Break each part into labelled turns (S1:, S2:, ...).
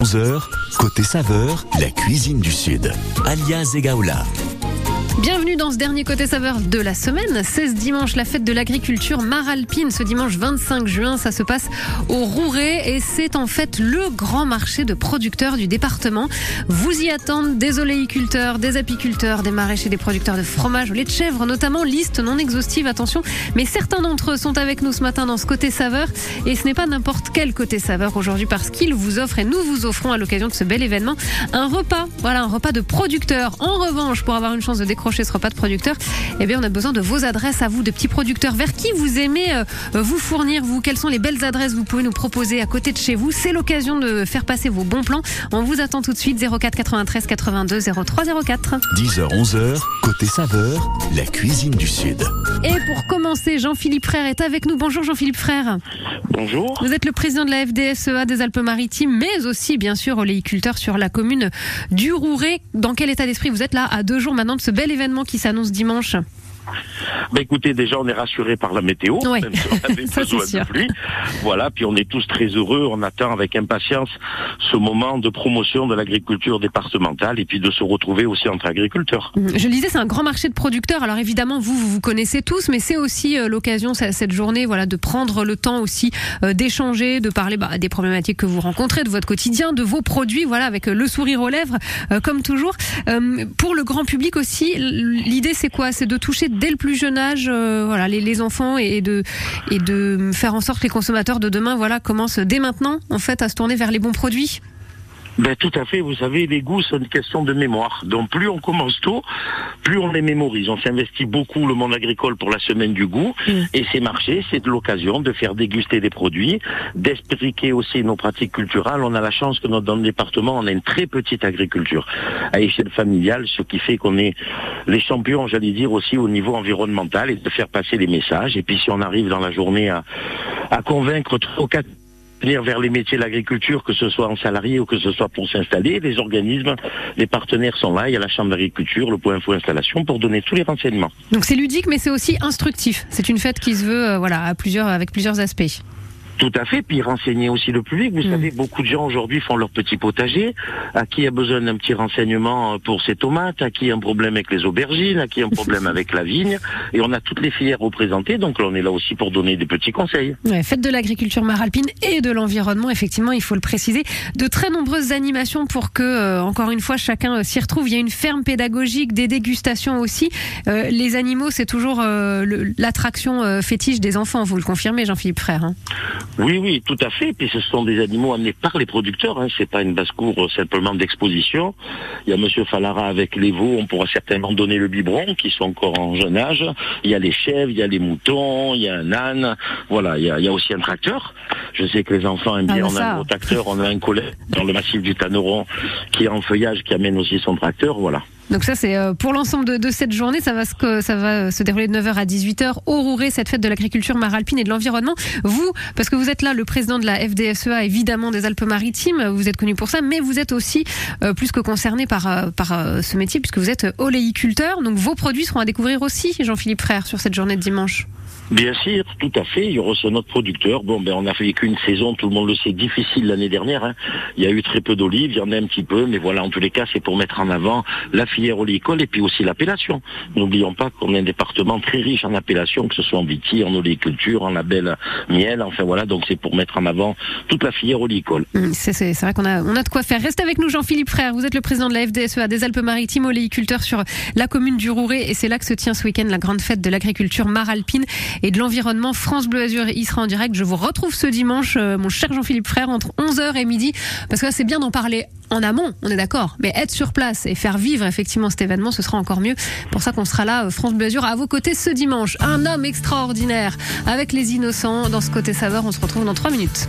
S1: 11h, côté saveur, la cuisine du Sud. Alias Egaola.
S2: Bienvenue dans ce dernier côté saveur de la semaine. 16 dimanche, la fête de l'agriculture maralpine. Ce dimanche 25 juin, ça se passe au Rouret et c'est en fait le grand marché de producteurs du département. Vous y attendent des oléiculteurs, des apiculteurs, des maraîchers, des producteurs de fromage, lait de chèvre notamment. Liste non exhaustive, attention. Mais certains d'entre eux sont avec nous ce matin dans ce côté saveur et ce n'est pas n'importe quel côté saveur aujourd'hui parce qu'ils vous offrent et nous vous offrons à l'occasion de ce bel événement un repas. Voilà, un repas de producteurs. En revanche, pour avoir une chance de décrocher chez ce repas de producteur, eh bien, on a besoin de vos adresses à vous, de petits producteurs. Vers qui vous aimez euh, vous fournir, vous? Quelles sont les belles adresses que vous pouvez nous proposer à côté de chez vous? C'est l'occasion de faire passer vos bons plans. On vous attend tout de suite 04 93 82 03 04.
S1: 10h, 11h, côté saveur, la cuisine du Sud.
S2: Et pour commencer, Jean-Philippe Frère est avec nous. Bonjour Jean-Philippe Frère.
S3: Bonjour.
S2: Vous êtes le président de la FDSEA des Alpes-Maritimes, mais aussi bien sûr oléiculteur sur la commune du Rouret. Dans quel état d'esprit vous êtes là à deux jours maintenant de ce bel événement qui s'annonce dimanche
S3: bah écoutez, déjà on est rassuré par la météo,
S2: Oui.
S3: même si on avait
S2: Ça,
S3: besoin de pluie. Voilà, puis on est tous très heureux, on attend avec impatience ce moment de promotion de l'agriculture départementale et puis de se retrouver aussi entre agriculteurs.
S2: Je le disais, c'est un grand marché de producteurs. Alors évidemment, vous, vous vous connaissez tous, mais c'est aussi euh, l'occasion cette journée, voilà, de prendre le temps aussi euh, d'échanger, de parler bah, des problématiques que vous rencontrez, de votre quotidien, de vos produits, voilà, avec euh, le sourire aux lèvres, comme toujours. Pour le grand public aussi, l'idée c'est quoi? C'est de toucher dès le plus jeune âge, euh, voilà, les, les enfants et de et de faire en sorte que les consommateurs de demain, voilà, commencent dès maintenant, en fait, à se tourner vers les bons produits.
S3: Ben tout à fait, vous savez, les goûts, c'est une question de mémoire. Donc plus on commence tôt, plus on les mémorise. On s'investit beaucoup le monde agricole pour la semaine du goût
S2: Mm.
S3: et ces marchés, c'est de l'occasion de faire déguster des produits, d'expliquer aussi nos pratiques culturelles. On a la chance que dans le département, on a une très petite agriculture à échelle familiale, ce qui fait qu'on est les champions, j'allais dire, aussi au niveau environnemental et de faire passer les messages. Et puis si on arrive dans la journée à, à convaincre trois ou quatre venir vers les métiers de l'agriculture, que ce soit en salarié ou que ce soit pour s'installer. Les organismes, les partenaires sont là. Il y a la Chambre d'agriculture, le point info installation pour donner tous les renseignements.
S2: Donc c'est ludique, mais c'est aussi instructif. C'est une fête qui se veut, euh, voilà, à plusieurs, avec plusieurs aspects.
S3: Tout à fait. Puis renseigner aussi le public. Vous
S2: Mm.
S3: savez, beaucoup de gens aujourd'hui font leur petit potager. À qui a besoin d'un petit renseignement pour ses tomates, à qui a un problème avec les aubergines, à qui a un problème avec la vigne? Et on a toutes les filières représentées. Donc là, on est là aussi pour donner des petits conseils.
S2: Ouais, fête de l'agriculture maralpine et de l'environnement, effectivement, il faut le préciser. De très nombreuses animations pour que, euh, encore une fois, chacun euh, s'y retrouve. Il y a une ferme pédagogique, des dégustations aussi. Euh, les animaux, c'est toujours euh, l'attraction euh, fétiche des enfants, vous le confirmez, Jean-Philippe Frère. hein.
S3: Oui, oui, tout à fait. Puis ce sont des animaux amenés par les producteurs. Hein. C'est pas une basse-cour euh, simplement d'exposition. Il y a Monsieur Falara avec les veaux. On pourra certainement donner le biberon, qui sont encore en jeune âge. Il y a les chèvres, il y a les moutons, il y a un âne. Voilà, il y a, il y a aussi un tracteur. Je sais que les enfants aiment
S2: Ah,
S3: bien. on a un gros tracteur. On a un collègue dans le massif du Tanneron qui est en feuillage, qui amène aussi son tracteur. Voilà.
S2: Donc ça, c'est euh, pour l'ensemble de, cette journée. Ça va, se, se dérouler de 9h à 18h au Rouret, cette fête de l'agriculture maralpine et de l'environnement. Vous, parce que vous êtes là, le président de la FDSEA, évidemment, des Alpes-Maritimes, vous êtes connu pour ça, mais vous êtes aussi euh, plus que concerné par, euh, euh, ce métier, puisque vous êtes oléiculteur. Donc vos produits seront à découvrir aussi, Jean-Philippe Frère, sur cette journée de dimanche.
S3: Bien sûr, tout à fait. Il y aura aussi notre producteur. Bon, ben, on a vécu une saison, tout le monde le sait, difficile l'année dernière. hein. Il y a eu très peu d'olives, il y en a un petit peu, mais voilà, en tous les cas, c'est pour mettre en avant la filière oléicole et puis aussi l'appellation. N'oublions pas qu'on est un département très riche en appellations, que ce soit en viti, en oléiculture, en label miel, enfin voilà, donc c'est pour mettre en avant toute la filière oléicole.
S2: Hum, C'est vrai qu'on a, on a de quoi faire. Restez avec nous, Jean-Philippe Frère. Vous êtes le président de la FDSEA des Alpes-Maritimes, oléiculteur sur la commune du Rouret. Et c'est là que se tient ce week-end la grande fête de l'agriculture maralpine et de l'environnement. France Bleu Azur y sera en direct. Je vous retrouve ce dimanche, euh, mon cher Jean-Philippe Frère, entre 11h et midi. Parce que c'est bien d'en parler en amont, on est d'accord. Mais être sur place et faire vivre effectivement cet événement, ce sera encore mieux. Pour ça qu'on sera là, euh, France Bleu Azur, à vos côtés ce dimanche. Un homme extraordinaire avec les innocents dans ce côté saveur. On se retrouve dans 3 minutes.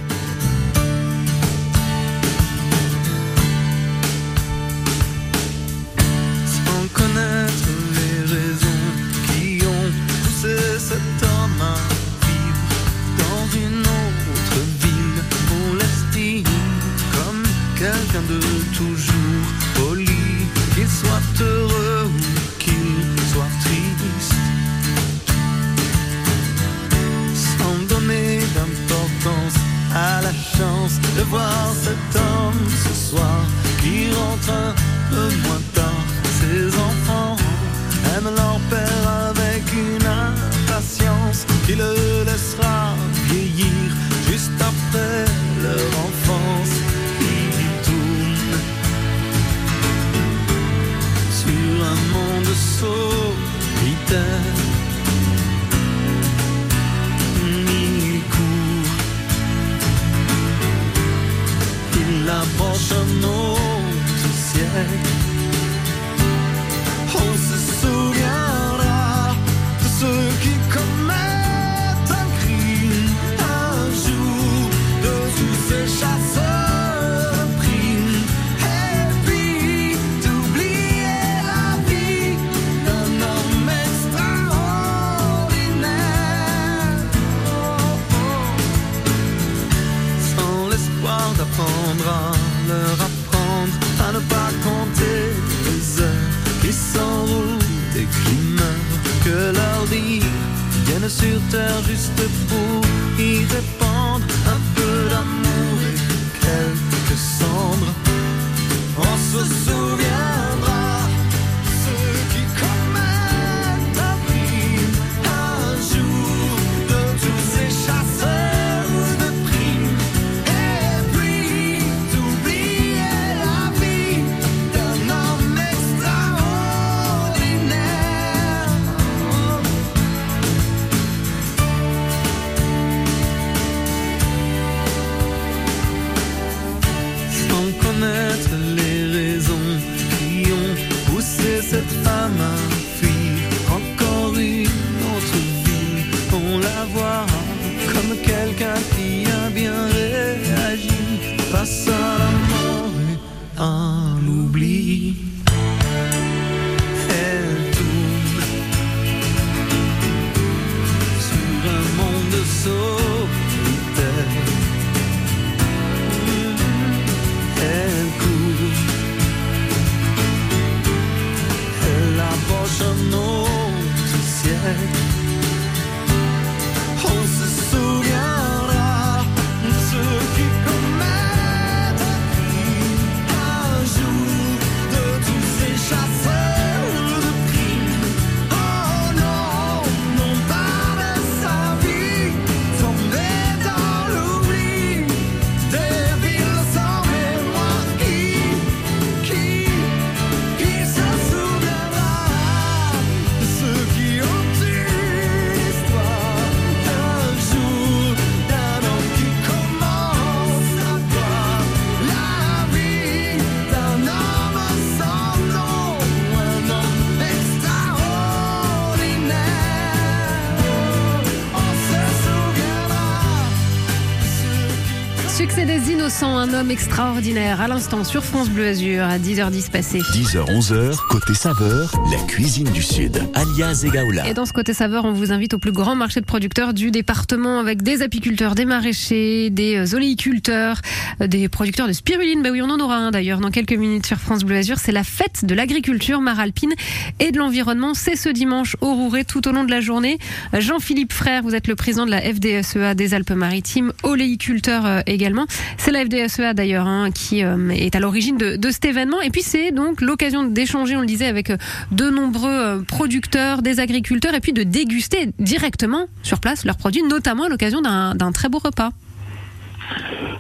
S4: Un homme extraordinaire. À
S2: l'instant sur France Bleu Azur à 10h10 passé.
S1: 10h-11h, côté saveur, la cuisine du Sud. Alias Egaola.
S2: Et dans ce côté saveur, on vous invite au plus grand marché de producteurs du département avec des apiculteurs, des maraîchers, des euh, oléiculteurs, euh, des producteurs de spiruline. Bah oui, on en aura un d'ailleurs dans quelques minutes sur France Bleu Azur. C'est la fête de l'agriculture maralpine et de l'environnement. C'est ce dimanche au Rouret tout au long de la journée. Euh, Jean-Philippe Frère, vous êtes le président de la FDSEA des Alpes-Maritimes, oléiculteur également. C'est la FDSEA d'ailleurs hein, qui euh, est à l'origine de, cet événement. Et puis c'est donc l'occasion d'échanger, on le disait, avec euh, de nombreux euh, producteurs, des agriculteurs, et puis de déguster directement sur place leurs produits, notamment à l'occasion d'un très beau repas.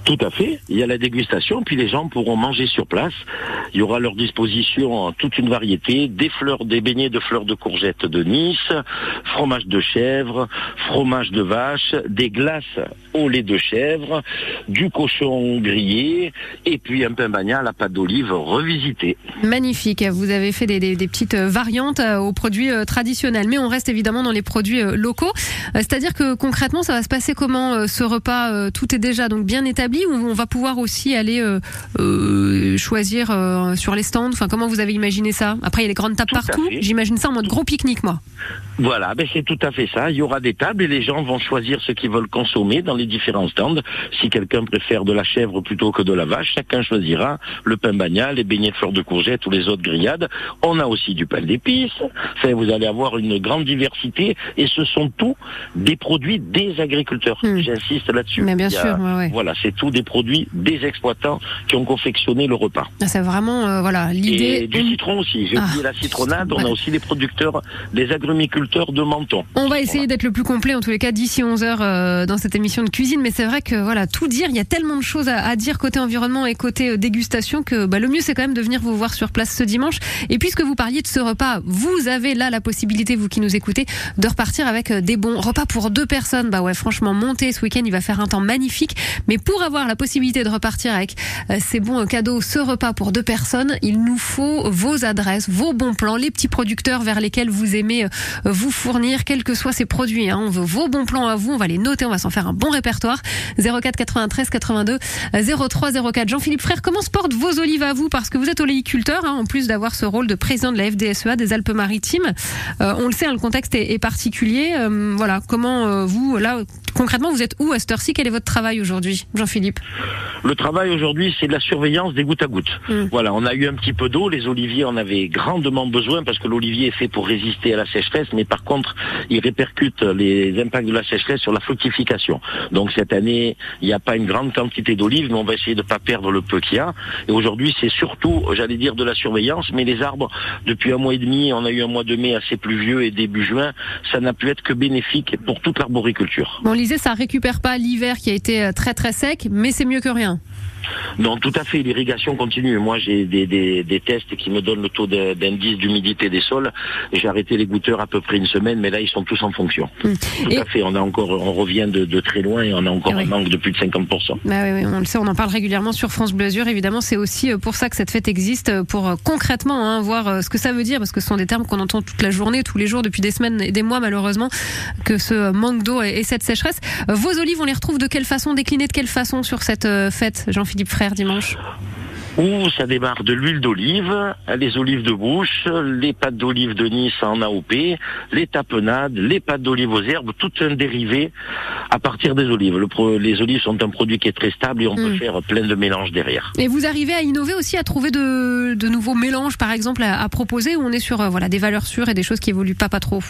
S3: Tout à fait. Il y a la dégustation, puis les gens pourront manger sur place. Il y aura à leur disposition toute une variété, des fleurs, des beignets de fleurs de courgettes de Nice, fromage de chèvre, fromage de vache, des glaces au lait de chèvre, du cochon grillé, et puis un pain bagnat à la pâte d'olive revisité.
S2: Magnifique. Vous avez fait des, petites variantes euh, aux produits euh, traditionnels, mais on reste évidemment dans les produits euh, locaux. C'est-à-dire que concrètement, ça va se passer comment ce repas Tout est déjà donc bien établi ou on va pouvoir aussi aller euh, euh, choisir euh, sur les stands? Enfin, comment vous avez imaginé ça? Après, il y a les grandes tables
S3: Tout
S2: partout. J'imagine ça en mode gros pique-nique, moi.
S3: Voilà, ben c'est tout à fait ça. Il y aura des tables et les gens vont choisir ce qu'ils veulent consommer dans les différents stands. Si quelqu'un préfère de la chèvre plutôt que de la vache, chacun choisira le pain bagnat, les beignets de fleurs de courgette ou les autres grillades. On a aussi du pain d'épices. Enfin, vous allez avoir une grande diversité et ce sont tous des produits des agriculteurs.
S2: Hmm.
S3: J'insiste là-dessus.
S2: Mais bien
S3: a-
S2: sûr, ouais, ouais.
S3: Voilà, c'est tous des produits des exploitants qui ont confectionné le repas.
S2: Ah, C'est vraiment euh, voilà
S3: Et
S2: l'idée.
S3: du citron aussi. J'ai
S2: Ah.
S3: oublié la citronnade. On a aussi les producteurs, les agrumiculteurs de Menton.
S2: On va essayer d'être le plus complet en tous les cas d'ici 11h dans cette émission de cuisine, mais c'est vrai que voilà tout dire, il y a tellement de choses à, à dire côté environnement et côté euh, dégustation que bah, le mieux c'est quand même de venir vous voir sur place ce dimanche. Et puisque vous parliez de ce repas, vous avez là la possibilité, vous qui nous écoutez, de repartir avec euh, des bons repas pour deux personnes. Bah ouais, franchement, monter ce week-end, il va faire un temps magnifique. Mais pour avoir la possibilité de repartir avec euh, ces bons euh, cadeaux, ce repas pour deux personnes, il nous faut vos adresses, vos bons plans, les petits producteurs vers lesquels vous aimez euh, vous fournir, quels que soient ces produits. hein. On veut vos bons plans à vous, on va les noter, on va s'en faire un bon répertoire. 04 93 82 03 04. Jean-Philippe Frère, comment se portent vos olives à vous? Parce que vous êtes oléiculteur, hein, en plus d'avoir ce rôle de président de la FDSEA des Alpes-Maritimes. Euh, on le sait, hein, le contexte est, est particulier. Euh, voilà, comment euh, vous, là, concrètement, vous êtes où à cette heure-ci? Quel est votre travail aujourd'hui, Jean-Philippe?
S3: Le travail aujourd'hui, c'est de la surveillance des gouttes à gouttes.
S2: Mm.
S3: Voilà, on a eu un petit peu d'eau. Les oliviers en avaient grandement besoin parce que l'olivier est fait pour résister à la sécheresse, mais par contre, il répercute les impacts de la sécheresse sur la fructification. Donc cette année, il n'y a pas une grande quantité d'olives, mais on va essayer de ne pas perdre le peu qu'il y a. Et aujourd'hui, c'est surtout, j'allais dire, de la surveillance, mais les arbres, depuis un mois et demi, on a eu un mois de mai assez pluvieux et début juin, ça n'a pu être que bénéfique pour toute l'arboriculture.
S2: Bon, on lisait, ça récupère pas l'hiver qui a été euh, très très sec, mais c'est mieux que rien.
S3: Non, tout à fait, l'irrigation continue. Moi, j'ai des, des, des tests qui me donnent le taux d'indice d'humidité des sols. J'ai arrêté les goûteurs à peu près une semaine, mais là, ils sont tous en fonction.
S2: Mm.
S3: Tout
S2: Et-
S3: à fait, on a encore, on revient de, de très loin et on a encore
S2: Ah
S3: un manque de plus de 50%.
S2: Bah oui, oui, on le sait, on en parle régulièrement sur France Bleu Azur. Évidemment, c'est aussi euh, pour ça que cette fête existe, euh, pour euh, concrètement hein, voir ce que ça veut dire, parce que ce sont des termes qu'on entend toute la journée, tous les jours, depuis des semaines et des mois, malheureusement, que ce manque d'eau et, et cette sécheresse. Vos olives, on les retrouve de quelle façon, déclinées de quelle façon sur cette fête, Jean-Philippe Frère, dimanche
S3: Ouh, ça démarre de l'huile d'olive, les olives de bouche, les pâtes d'olive de Nice en AOP, les tapenades, les pâtes d'olive aux herbes, tout un dérivé à partir des olives. Le les olives sont un produit qui est très stable et on peut
S2: Mm.
S3: faire plein de mélanges derrière.
S2: Et vous arrivez à innover aussi, à trouver de, de nouveaux mélanges, par exemple, à, à proposer, où on est sur euh, voilà, des valeurs sûres et des choses qui évoluent pas, pas trop?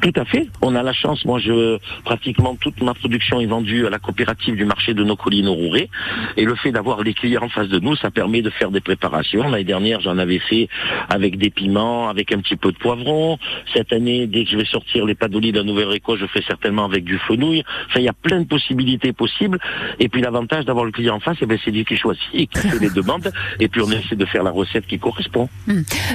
S3: Tout à fait. On a la chance. Moi, je pratiquement toute ma production est vendue à la coopérative du marché de nos collines au Rouret. Et le fait d'avoir les clients en face de nous, ça permet de faire des préparations. L'année dernière, j'en avais fait avec des piments, avec un petit peu de poivron. Cette année, dès que je vais sortir les d'olive d'un nouvel récolte, je fais certainement avec du fenouil. Enfin, il y a plein de possibilités possibles. Et puis l'avantage d'avoir le client en face, eh ben, c'est lui qui choisit, et qui fait les demandes. Et puis on essaie de faire la recette qui correspond.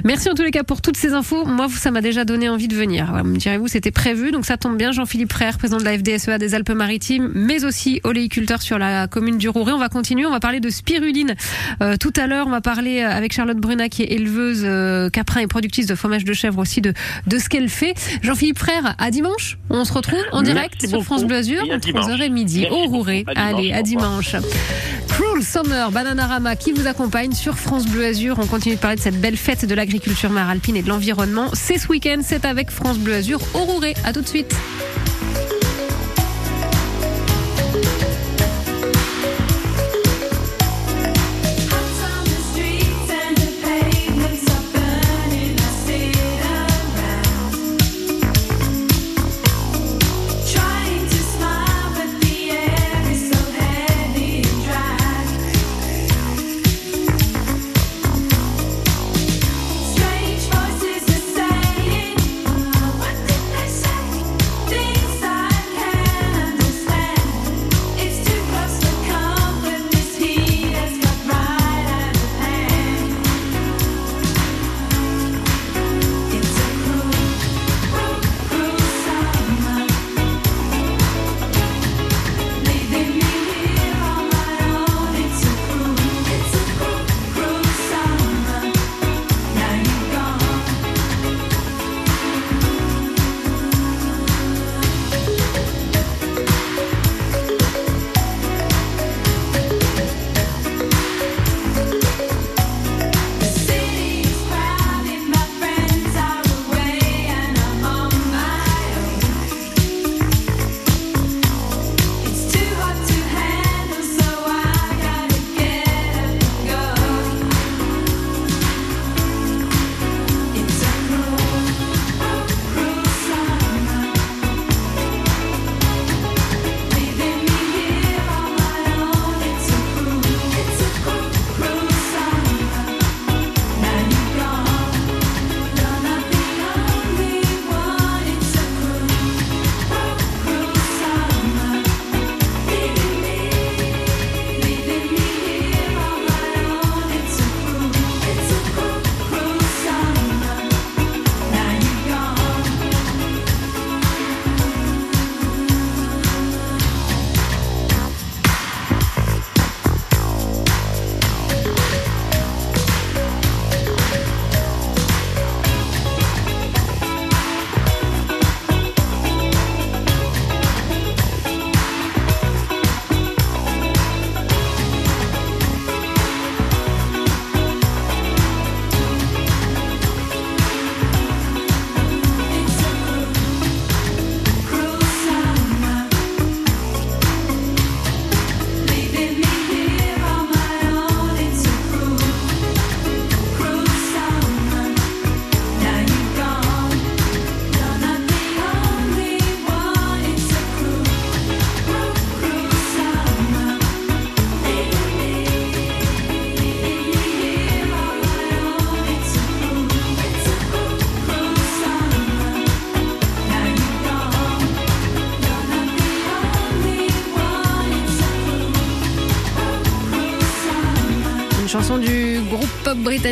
S2: Merci en tous les cas pour toutes ces infos. Moi, ça m'a déjà donné envie de venir. Direz-vous, c'était prévu, donc ça tombe bien. Jean-Philippe Frère, président de la FDSEA des Alpes-Maritimes, mais aussi oléiculteur sur la commune du Rouret. On va continuer, on va parler de spiruline. Euh, tout à l'heure, on va parler avec Charlotte Bruna, qui est éleveuse euh, caprin et productrice de fromage de chèvre aussi, de, de ce qu'elle fait. Jean-Philippe Frère, à dimanche. On se retrouve en
S3: Merci
S2: direct sur
S3: beaucoup.
S2: France Bleu Azur entre
S3: dimanche.
S2: 11h et midi
S3: Merci
S2: au. Rouret.
S3: À dimanche.
S2: Allez, à
S3: revoir.
S2: Cruel Summer, Bananarama qui vous accompagne sur France Bleu Azur. On continue de parler de cette belle fête de l'agriculture maralpine et de l'environnement. C'est ce week-end, c'est avec France Bleu Azur au Rouret. À tout de suite.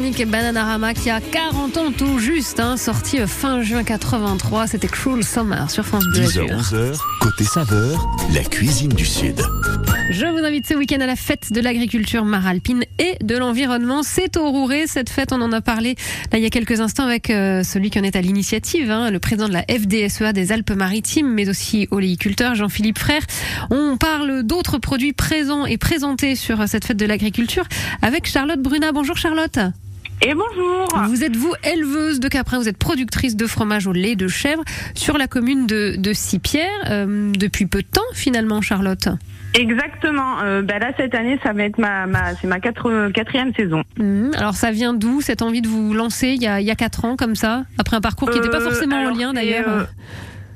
S2: Britannique Bananarama qui a 40 ans tout juste, hein, sorti fin juin 83. C'était Cruel Summer sur France Bleu
S1: 10h,
S2: Azur.
S1: 11h, côté saveur, la cuisine du Sud.
S2: Je vous invite ce week-end à la fête de l'agriculture maralpine et de l'environnement. C'est au Rouret. Cette fête, on en a parlé là, il y a quelques instants avec euh, celui qui en est à l'initiative, hein, le président de la FDSEA des Alpes-Maritimes, mais aussi oléiculteur Jean-Philippe Frère. On parle d'autres produits présents et présentés sur cette fête de l'agriculture avec Charlotte Bruna. Bonjour Charlotte.
S5: Et bonjour
S2: Vous êtes vous éleveuse de caprins, vous êtes productrice de fromage au lait de chèvre sur la commune de, de Sipierre euh, depuis peu de temps finalement Charlotte?
S5: Exactement. Euh, bah là cette année ça va être ma, ma c'est ma quatre, quatrième saison.
S2: Mhm. Alors ça vient d'où cette envie de vous lancer il y a, il y a quatre ans comme ça après un parcours qui n'était pas
S5: Euh,
S2: forcément en lien d'ailleurs?
S5: euh,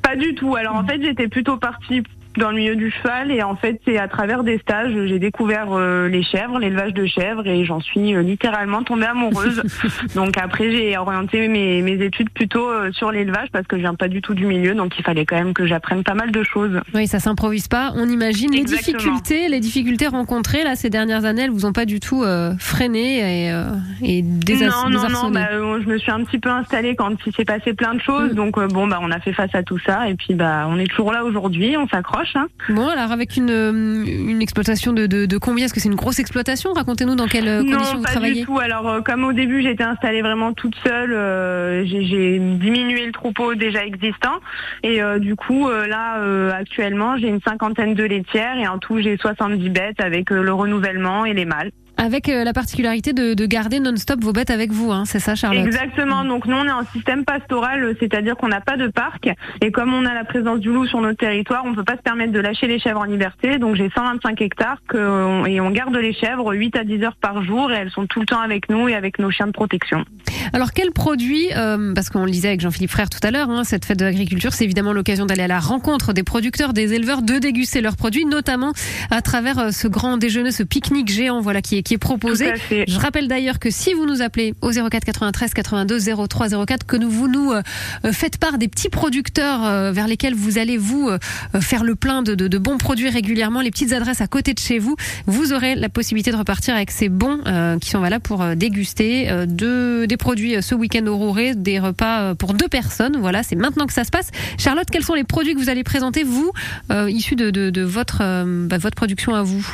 S5: Pas du tout. Alors en fait j'étais plutôt partie dans le milieu du cheval et en fait c'est à travers des stages j'ai découvert euh, les chèvres, l'élevage de chèvres et j'en suis euh, littéralement tombée amoureuse. donc après j'ai orienté mes, mes études plutôt euh, sur l'élevage parce que je viens pas du tout du milieu donc il fallait quand même que j'apprenne pas mal de choses.
S2: Oui, ça s'improvise pas. On imagine les difficultés, les difficultés rencontrées là ces dernières années, elles vous ont pas du tout freiné et, et
S5: non, non, non, bah, je me suis un petit peu installée quand il s'est passé plein de choses.
S2: Mm.
S5: Donc bon, bah, on a fait face à tout ça et puis bah, on est toujours là aujourd'hui, on s'accroche. Hein.
S2: Bon, alors avec une, euh, une exploitation de, de, de combien? Est-ce que c'est une grosse exploitation? Racontez-nous dans quelles euh, conditions
S5: non,
S2: vous
S5: pas
S2: travaillez.
S5: du tout. Alors euh, comme au début j'étais installée vraiment toute seule, euh, j'ai- j'ai diminué le troupeau déjà existant et euh, du coup euh, là euh, actuellement j'ai une cinquantaine de laitières et en tout j'ai 70 bêtes avec le renouvellement et les mâles.
S2: Avec euh, la particularité de, de garder non-stop vos bêtes avec vous, hein, c'est ça Charlotte?
S5: Exactement. Donc nous on est en système pastoral, euh, c'est-à-dire qu'on n'a pas de parc et comme on a la présence du loup sur notre territoire, on peut pas se permettre de lâcher les chèvres en liberté. Donc j'ai 125 hectares que, et on garde les chèvres 8 à 10 heures par jour et elles sont tout le temps avec nous et avec nos chiens de protection.
S2: Alors quel produit, euh, parce qu'on le disait avec Jean-Philippe Frère tout à l'heure, hein, cette fête de l'agriculture, c'est évidemment l'occasion d'aller à la rencontre des producteurs, des éleveurs, de déguster leurs produits, notamment à travers ce grand déjeuner, ce pique-nique géant, voilà, qui est, qui est proposé. Je rappelle d'ailleurs que si vous nous appelez au 04 93 82 03 04, que nous, vous nous euh, euh, faites part des petits producteurs euh, vers lesquels vous allez vous faire le plein de, de- de bons produits régulièrement, les petites adresses à côté de chez vous, vous aurez la possibilité de repartir avec ces bons euh, qui sont valables pour déguster euh, de, des produits ce week-end au Rouret, des repas pour deux personnes. Voilà, c'est maintenant que ça se passe. Charlotte, quels sont les produits que vous allez présenter, vous, euh, issus de, de, de votre, bah, votre production à vous?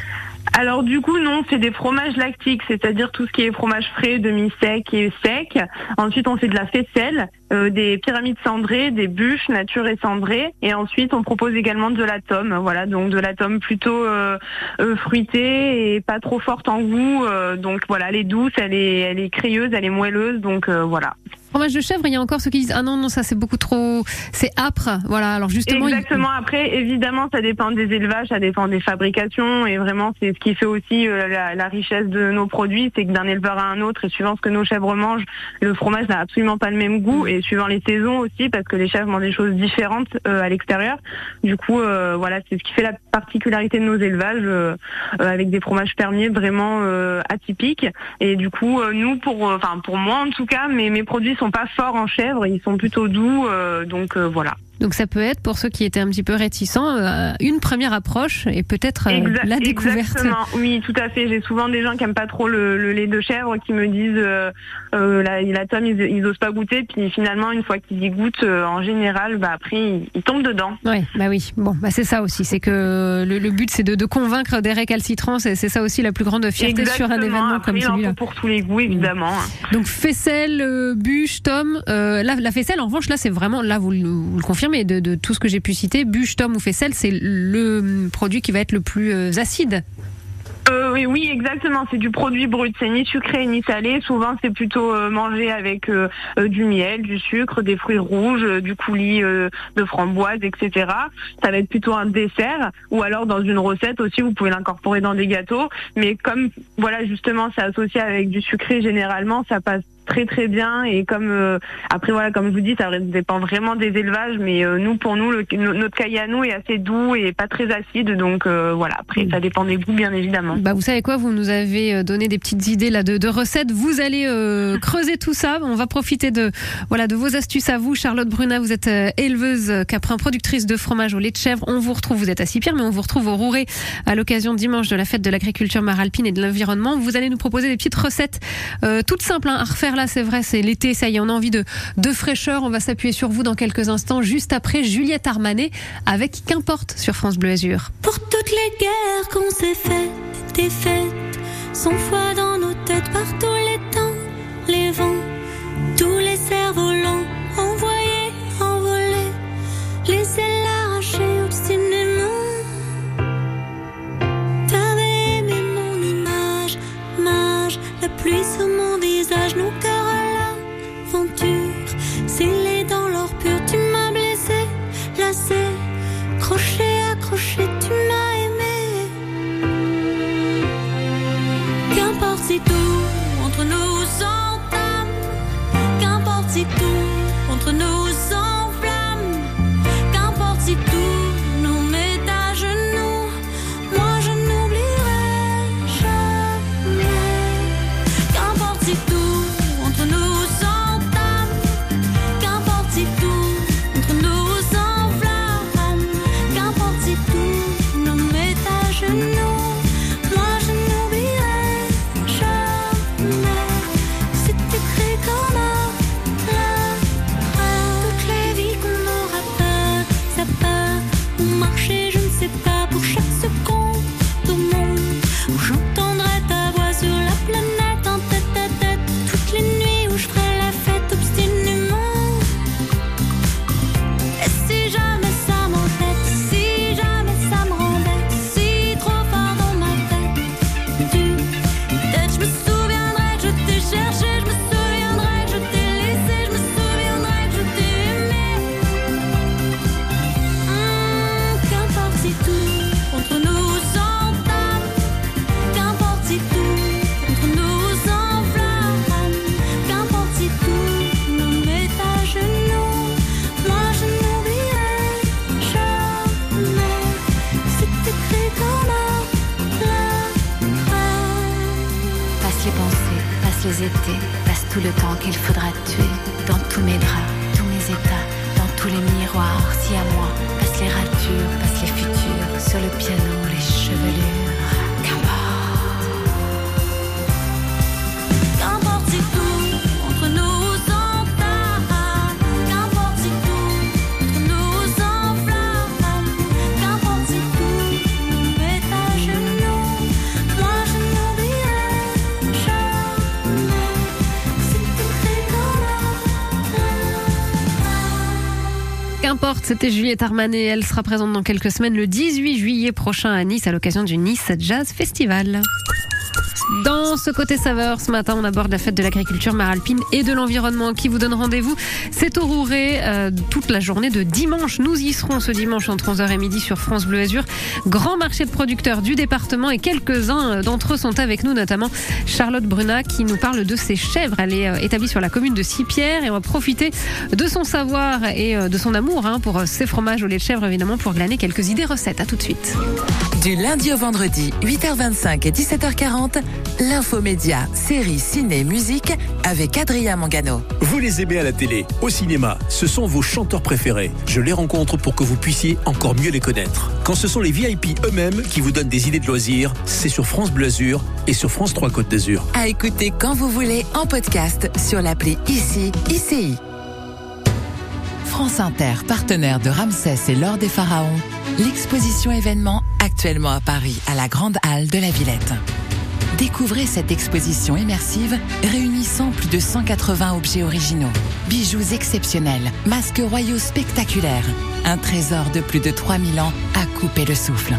S5: Alors du coup non, c'est des fromages lactiques, c'est-à-dire tout ce qui est fromage frais, demi-sec et sec. Ensuite on fait de la faisselle, euh, des pyramides cendrées, des bûches nature et cendrées. Et ensuite on propose également de la tome, voilà donc de la tome plutôt euh, euh, fruitée et pas trop forte en goût. euh, donc voilà, elle est douce, elle est, elle est crayeuse, elle est moelleuse, donc voilà.
S2: Fromage de chèvre, il y a encore ceux qui disent ah non non ça c'est beaucoup trop c'est âpre. Voilà alors justement
S5: Exactement. Après, évidemment, ça dépend des élevages, ça dépend des fabrications, et vraiment, c'est ce qui fait aussi euh, la, richesse de nos produits, c'est que d'un éleveur à un autre, et suivant ce que nos chèvres mangent, le fromage n'a absolument pas le même goût, et suivant les saisons aussi, parce que les chèvres mangent des choses différentes euh, à l'extérieur. Du coup, euh, voilà, c'est ce qui fait la particularité de nos élevages, avec des fromages fermiers vraiment atypiques. Et du coup, nous, pour, enfin pour moi en tout cas, mes produits sont pas forts en chèvre, ils sont plutôt doux, euh, donc euh, voilà.
S2: Donc ça peut être pour ceux qui étaient un petit peu réticents euh, une première approche et peut-être euh, la découverte.
S5: Exactement, oui, tout à fait. J'ai souvent des gens qui aiment pas trop le, le lait de chèvre qui me disent euh, euh, la, la tome, ils, ils osent pas goûter. Puis finalement, une fois qu'ils y goûtent, euh, en général, bah après, ils, ils tombent dedans.
S2: Ouais, bah oui. Bon, bah c'est ça aussi. C'est que le, le but, c'est de, de convaincre des récalcitrants. C'est ça aussi la plus grande fierté sur un événement
S5: Après,
S2: comme celui-là.
S5: pour tous les goûts, évidemment.
S2: Donc faisselle, bûche, tome. La, la faisselle, en revanche, là, c'est vraiment, là, vous, vous le confirmez, de, de tout ce que j'ai pu citer, bûche, tome ou faisselle, c'est le produit qui va être le plus euh, acide.
S5: Euh, oui, oui, exactement. C'est du produit brut. C'est ni sucré ni salé. Souvent, c'est plutôt euh, mangé avec euh, du miel, du sucre, des fruits rouges, du coulis de framboise, etc. Ça va être plutôt un dessert. Ou alors dans une recette aussi, vous pouvez l'incorporer dans des gâteaux. Mais comme voilà, justement, c'est associé avec du sucré généralement, ça passe très très bien et comme euh, après voilà comme je vous dis ça dépend vraiment des élevages mais euh, nous pour nous le, notre cahier à nous est assez doux et pas très acide donc euh, voilà après ça dépend des goûts bien évidemment.
S2: Bah, vous savez quoi, vous nous avez euh, donné des petites idées là de, de recettes. Vous allez euh, creuser tout ça. On va profiter de voilà de vos astuces à vous. Charlotte Bruna, vous êtes euh, éleveuse caprin, productrice de fromage au lait de chèvre. On vous retrouve, vous êtes à Sipierre, mais on vous retrouve au Rouret à l'occasion dimanche de la fête de l'agriculture maralpine et de l'environnement. Vous allez nous proposer des petites recettes euh, toutes simples hein, à refaire là. C'est vrai, c'est l'été, ça y est, on a envie de de fraîcheur. On va s'appuyer sur vous dans quelques instants, juste après Juliette Armanet avec Qu'importe sur France Bleu Azur.
S6: Pour toutes les guerres qu'on s'est faites, des fêtes, sans foi dans nos têtes par tous les temps, les vents, tous les cerfs-volants, envoyés,
S2: c'était Juliette Armanet. Elle sera présente dans quelques semaines, le 18 juillet prochain à Nice, à l'occasion du Nice Jazz Festival. Dans ce côté saveur, ce matin, on aborde la fête de l'agriculture maralpine et de l'environnement qui vous donne rendez-vous. C'est au Rouret euh, toute la journée de dimanche. Nous y serons ce dimanche entre 11h et midi sur France Bleu Azur. Grand marché de producteurs du département et quelques-uns d'entre eux sont avec nous, notamment Charlotte Bruna qui nous parle de ses chèvres. Elle est euh, établie sur la commune de Sipierre et on va profiter de son savoir et euh, de son amour hein, pour euh, ses fromages au lait de chèvre, évidemment, pour glaner quelques idées recettes. À tout de suite.
S7: Du lundi au vendredi, 8h25 et 17h40, l'infomédia, séries, ciné, musique avec Adrien Mangano.
S8: Vous les aimez à la télé, au cinéma, ce sont vos chanteurs préférés. Je les rencontre pour que vous puissiez encore mieux les connaître. Quand ce sont les VIP eux-mêmes qui vous donnent des idées de loisirs, c'est sur France Bleu Azur et sur France 3 Côte d'Azur.
S7: À écouter quand vous voulez en podcast sur l'appli ICI ICI. France Inter, partenaire de Ramsès et l'Or des Pharaons, l'exposition événement actuellement à Paris à la Grande Halle de la Villette. Découvrez cette exposition immersive réunissant plus de 180 objets originaux, bijoux exceptionnels, masques royaux spectaculaires, un trésor de plus de 3000 ans à couper le souffle.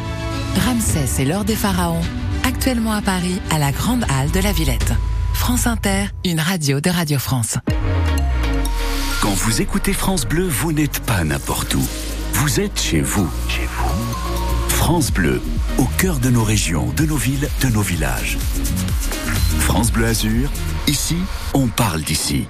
S7: Ramsès et l'Or des Pharaons, actuellement à Paris à la Grande Halle de la Villette. France Inter, une radio de Radio France.
S1: Quand vous écoutez France Bleu, vous n'êtes pas n'importe où. Vous êtes chez vous. Chez vous. France Bleu, au cœur de nos régions, de nos villes, de nos villages. France Bleu Azur, Ici, on parle d'ici.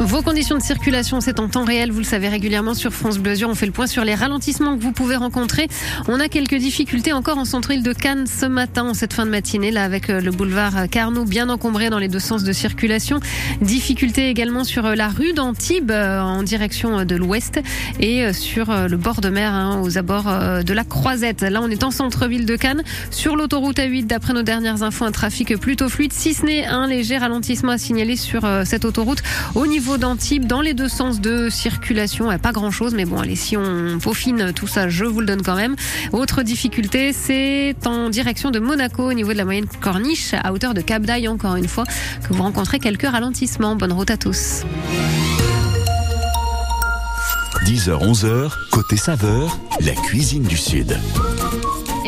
S2: Vos conditions de circulation, c'est en temps réel, vous le savez régulièrement sur France Bleu. On fait le point sur les ralentissements que vous pouvez rencontrer. On a quelques difficultés encore en centre-ville de Cannes ce matin, cette fin de matinée, là, avec euh, le boulevard Carnot bien encombré dans les deux sens de circulation. Difficultés également sur euh, la rue d'Antibes, euh, en direction de l'ouest, et sur le bord de mer, hein, aux abords de la Croisette. Là, on est en centre-ville de Cannes. Sur l'autoroute A8, d'après nos dernières infos, un trafic plutôt fluide, si ce n'est un léger ralentissement à signaler sur cette autoroute au niveau d'Antibes, dans les deux sens de circulation, pas grand chose, mais bon, allez, si on peaufine tout ça, je vous le donne quand même. Autre difficulté, c'est en direction de Monaco, au niveau de la moyenne corniche, à hauteur de Cap d'Aille, encore une fois, que vous rencontrez quelques ralentissements. Bonne route à tous.
S1: 10h, 11h, côté saveur, la cuisine du Sud.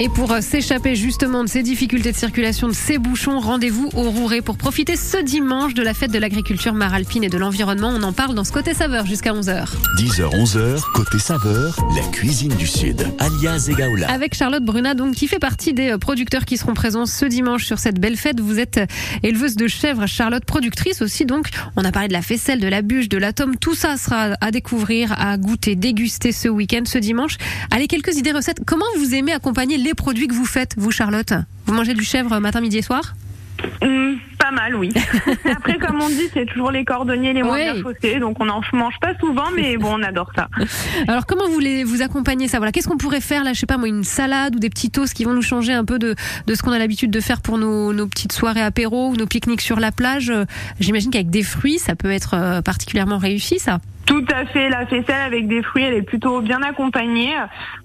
S2: Et pour euh, s'échapper justement de ces difficultés de circulation, de ces bouchons, rendez-vous au Rouret pour profiter ce dimanche de la fête de l'agriculture maralpine et de l'environnement. On en parle dans ce côté saveur jusqu'à 11h.
S1: 10h, 11h, côté saveur, la cuisine du Sud, alias Egaola.
S2: Avec Charlotte Bruna, donc, qui fait partie des euh, producteurs qui seront présents ce dimanche sur cette belle fête. Vous êtes euh, éleveuse de chèvres, Charlotte, productrice aussi. Donc, on a parlé de la faisselle, de la bûche, de l'atome. Tout ça sera à découvrir, à goûter, déguster ce week-end, ce dimanche. Allez, quelques idées recettes. Comment vous aimez accompagner les produits que vous faites, vous, Charlotte Vous mangez du chèvre matin, midi et soir
S5: Hum, pas mal, oui. Après, comme on dit, c'est toujours les cordonniers les moins
S2: Oui.
S5: bien chaussés, donc on n'en mange pas souvent, mais bon, on adore ça.
S2: Alors comment vous les vous accompagnez ça? Voilà, qu'est-ce qu'on pourrait faire là Je sais pas moi, une salade ou des petits toasts qui vont nous changer un peu de, de ce qu'on a l'habitude de faire pour nos, nos petites soirées apéro ou nos pique-niques sur la plage? J'imagine qu'avec des fruits, ça peut être euh, particulièrement réussi, ça.
S5: Tout à fait, la faisselle avec des fruits, elle est plutôt bien accompagnée.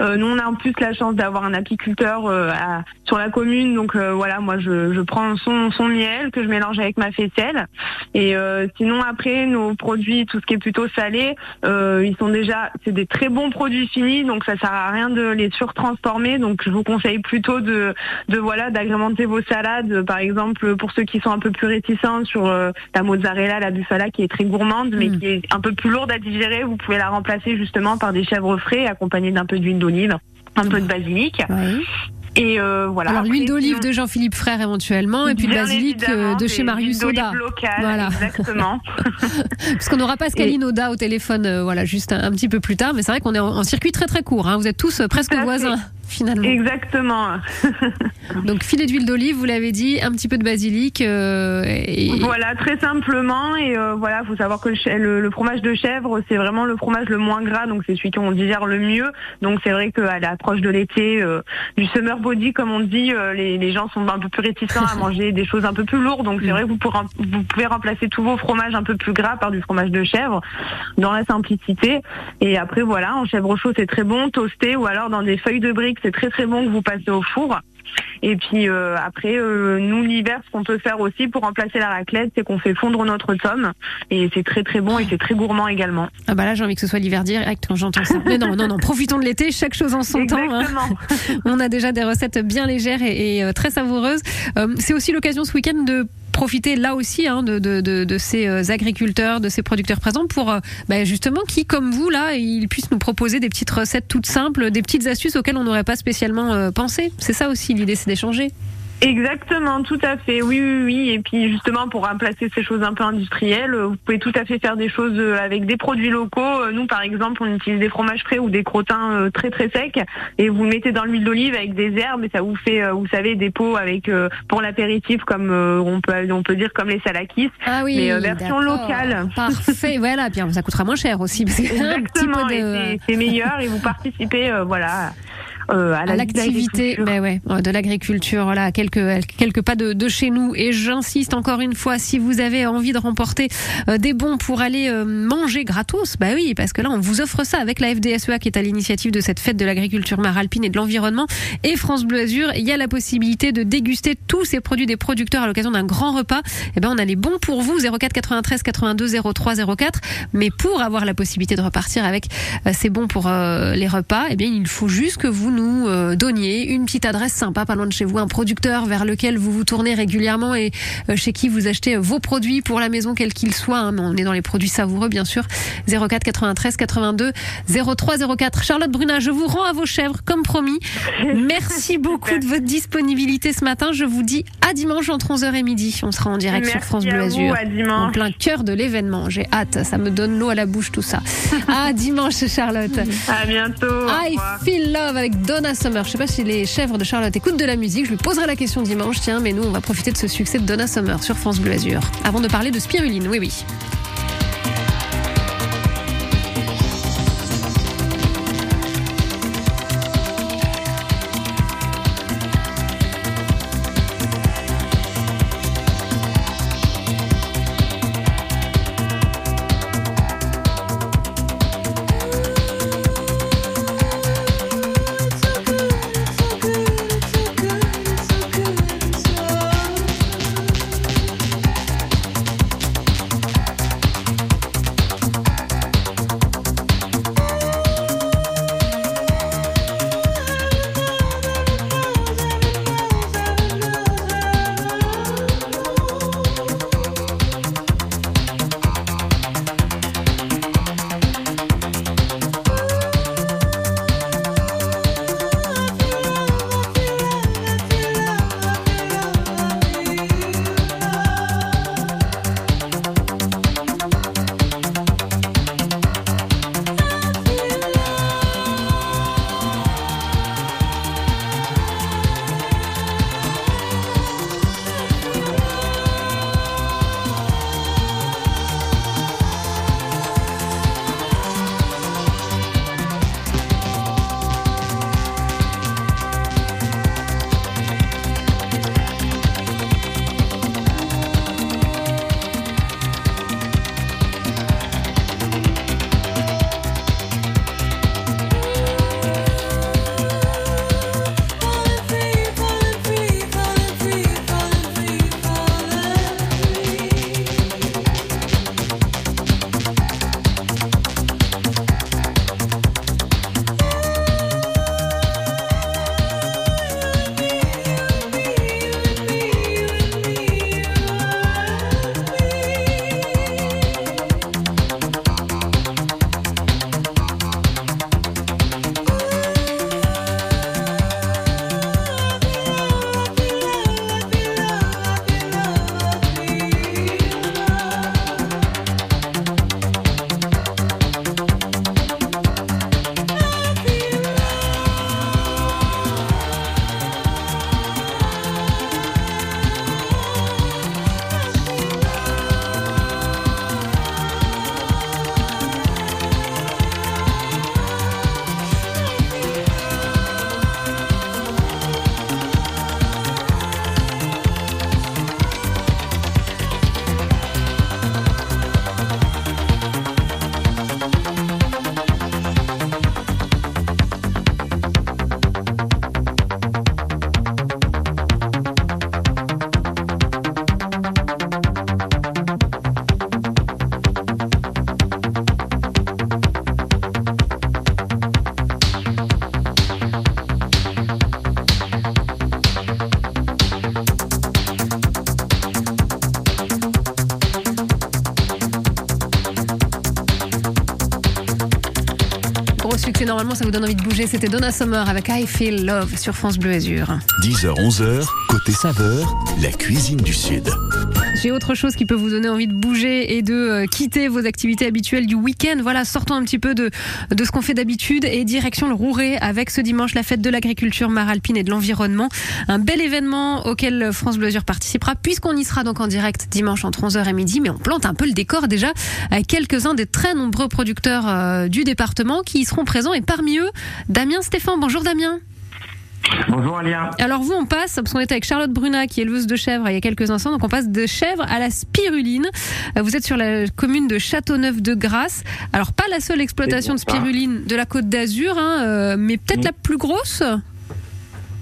S5: Euh, nous, on a en plus la chance d'avoir un apiculteur euh, à- sur la commune, donc euh, voilà, moi je, je prends son, son miel que je mélange avec ma faisselle. Et euh, sinon après, nos produits, tout ce qui est plutôt salé, euh, ils sont déjà, c'est des très bons produits finis, donc ça sert à rien de les surtransformer. Donc je vous conseille plutôt de, de voilà, d'agrémenter vos salades, par exemple pour ceux qui sont un peu plus réticents sur euh, la mozzarella, la bufala qui est très gourmande, mais
S2: Mm.
S5: qui est un peu plus lourde à digérer. Vous pouvez la remplacer justement par des chèvres frais accompagnés d'un peu d'huile d'olive, un peu de basilic. Et euh, voilà.
S2: Alors l'huile d'olive de Jean-Philippe Frère éventuellement, et puis le basilic euh, de chez Marius Soda.
S5: locales,
S2: Voilà.
S5: Exactement.
S2: Parce qu'on n'aura pas Scaline Oda au téléphone, euh, voilà, juste un, un petit peu plus tard. Mais c'est vrai qu'on est en, en circuit très très court. hein. Vous êtes tous presque
S5: fait.
S2: Finalement.
S5: Exactement.
S2: Donc filet d'huile d'olive, vous l'avez dit, un petit peu de basilic. euh, et...
S5: Voilà, très simplement. Et euh, voilà, faut savoir que le, le- le fromage de chèvre, c'est vraiment le fromage le moins gras, donc c'est celui qu'on digère le mieux. Donc c'est vrai qu'à l'approche de l'été, euh, du summer body, comme on dit, euh, les, les gens sont un peu plus réticents à manger des choses un peu plus lourdes. Donc c'est vrai que vous, pourrez- vous pouvez remplacer tous vos fromages un peu plus gras par du fromage de chèvre, dans la simplicité. Et après voilà, en chèvre chaud, c'est très bon, toasté, ou alors dans des feuilles de briques, c'est très très bon que vous passez au four. Et puis euh, après, euh, nous l'hiver, ce qu'on peut faire aussi pour remplacer la raclette, c'est qu'on fait fondre notre tome. Et c'est très très bon et c'est très gourmand également.
S2: Ah bah là j'ai envie que ce soit l'hiver direct quand j'entends ça. Mais non, non, non, profitons de l'été, chaque chose en son temps. hein.
S5: Exactement.
S2: On a déjà des recettes bien légères et, et, euh, très savoureuses. Euh, c'est aussi l'occasion ce week-end de profiter là aussi hein, de, de, de, ces euh, agriculteurs, de ces producteurs présents pour bah, justement qui, comme vous, là, ils puissent nous proposer des petites recettes toutes simples, des petites astuces auxquelles on n'aurait pas spécialement euh, pensé. C'est ça aussi l'idée, c'est d'échanger.
S5: Exactement, tout à fait. Oui, oui, oui. Et puis justement, pour remplacer ces choses un peu industrielles, euh, vous pouvez tout à fait faire des choses euh, avec des produits locaux. Euh, Nous, par exemple, on utilise des fromages frais ou des crottins très très secs et vous le mettez dans l'huile d'olive avec des herbes et ça vous fait, vous savez, des pots avec euh, pour l'apéritif comme euh, on peut on peut dire comme les salakis.
S2: Ah oui,
S5: Mais, version locale.
S2: Parfait, voilà. Bien, ça coûtera moins cher aussi. Parce petit
S5: Exactement,
S2: de...
S5: c'est- c'est meilleur et vous participez, euh, voilà. Euh, à
S2: à l'activité ben ouais, euh, de l'agriculture, voilà, à quelques, à quelques pas de, de chez nous. Et j'insiste encore une fois, si vous avez envie de remporter euh, des bons pour aller euh, manger gratos, bah oui, parce que là, on vous offre ça avec la FDSEA qui est à l'initiative de cette fête de l'agriculture maralpine et de l'environnement. Et France Bleu Azur, il y a la possibilité de déguster tous ces produits des producteurs à l'occasion d'un grand repas. Et ben, on a les bons pour vous, 04 93 82 03 04. Mais pour avoir la possibilité de repartir avec euh, ces bons pour euh, les repas, eh bien, il faut juste que vous nous euh, donniez une petite adresse sympa, pas loin de chez vous, un producteur vers lequel vous vous tournez régulièrement et euh, chez qui vous achetez vos produits pour la maison, quels qu'ils soient. hein. On est dans les produits savoureux, bien sûr. 04 93 82 03 04. Charlotte Bruna, je vous rends à vos chèvres, comme promis. Merci beaucoup de votre disponibilité ce matin. Je vous dis à dimanche entre 11h et midi. On sera en direct sur France Bleu Azur. En plein cœur de l'événement. J'ai hâte. Ça me donne l'eau à la bouche, tout ça. À dimanche, Charlotte.
S5: À bientôt.
S2: I. Feel Love avec Donna Summer. Je sais pas si les chèvres de Charlotte écoutent de la musique. Je lui poserai la question dimanche. Tiens, mais nous, on va profiter de ce succès de Donna Summer sur France Bleu Azur. Avant de parler de spiruline, oui, oui. Normalement, ça vous donne envie de bouger. C'était Donna Summer avec I Feel Love sur France Bleu Azur.
S1: 10h, 11h, côté saveur, la cuisine du Sud.
S2: J'ai autre chose qui peut vous donner envie de bouger et de euh, quitter vos activités habituelles du week-end. Voilà, sortons un petit peu de, de ce qu'on fait d'habitude et direction le Rouret avec ce dimanche la fête de l'agriculture maralpine et de l'environnement. Un bel événement auquel France Bleu participera puisqu'on y sera donc en direct dimanche entre 11h et midi. Mais on plante un peu le décor déjà avec quelques-uns des très nombreux producteurs euh, du département qui y seront présents et parmi eux, Damien Stéphane. Bonjour Damien.
S9: Bonjour Alia.
S2: Alors vous, on passe, parce qu'on était avec Charlotte Bruna, qui est éleveuse de chèvres il y a quelques instants, donc on passe de chèvres à la spiruline. Euh, Vous êtes sur la commune de Châteauneuf-de-Grasse. Alors pas la seule exploitation de spiruline de la Côte d'Azur, hein, euh, mais peut-être
S9: Mm.
S2: la plus grosse?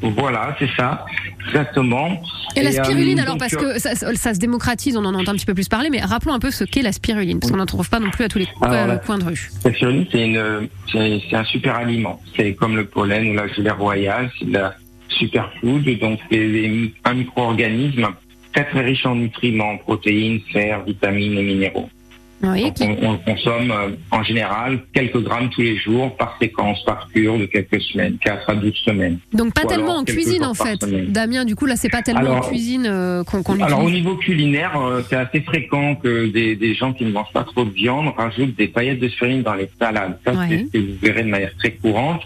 S9: Voilà, c'est ça, exactement.
S2: Et, la
S9: euh,
S2: spiruline, alors, parce
S9: euh,
S2: que ça, ça se démocratise, on en entend un petit peu plus parler, mais rappelons un peu ce qu'est la spiruline, parce qu'on n'en trouve pas non plus à tous les
S9: Alors, la-
S2: coins de rue.
S9: La spiruline, c'est un super aliment. C'est comme le pollen ou la gelée royale, c'est de la superfood, donc c'est un micro-organisme très très riche en nutriments, en protéines, fer, vitamines et minéraux.
S2: Oui,
S9: Donc,
S2: qui-
S9: on, consomme euh, en général quelques grammes tous les jours, par séquence, par cure de quelques semaines, 4 à 12 semaines.
S2: Donc pas
S9: Ou
S2: tellement en cuisine en fait. Damien, du coup là c'est pas tellement en cuisine euh, qu'on qu'on
S9: Alors au niveau culinaire, euh, c'est assez fréquent que des, des gens qui ne mangent pas trop de viande rajoutent des paillettes de spiruline dans les salades. Ça,
S2: Ouais.
S9: c'est ce que vous verrez de manière très courante.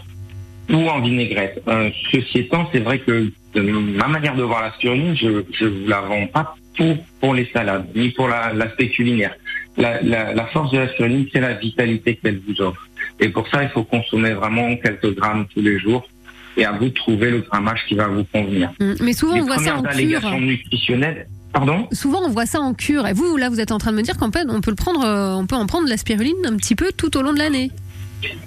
S9: Ou en vinaigrette. Euh, ceci étant, c'est vrai que de ma manière de voir la spiruline, je je vous la vends pas pour pour les salades, ni pour la- l'aspect culinaire. La, la, la force de la spiruline, c'est la vitalité qu'elle vous offre. Et pour ça, il faut consommer vraiment quelques grammes tous les jours. Et à vous de trouver le grammage qui va vous convenir.
S2: Mm. Mais souvent
S9: Les
S2: on voit ça en cure.
S9: nutritionnelles. Pardon?
S2: Souvent on voit ça en cure. Et vous là vous êtes en train de me dire qu'en fait on peut le prendre, euh, on peut en prendre la spiruline un petit peu tout au long de l'année.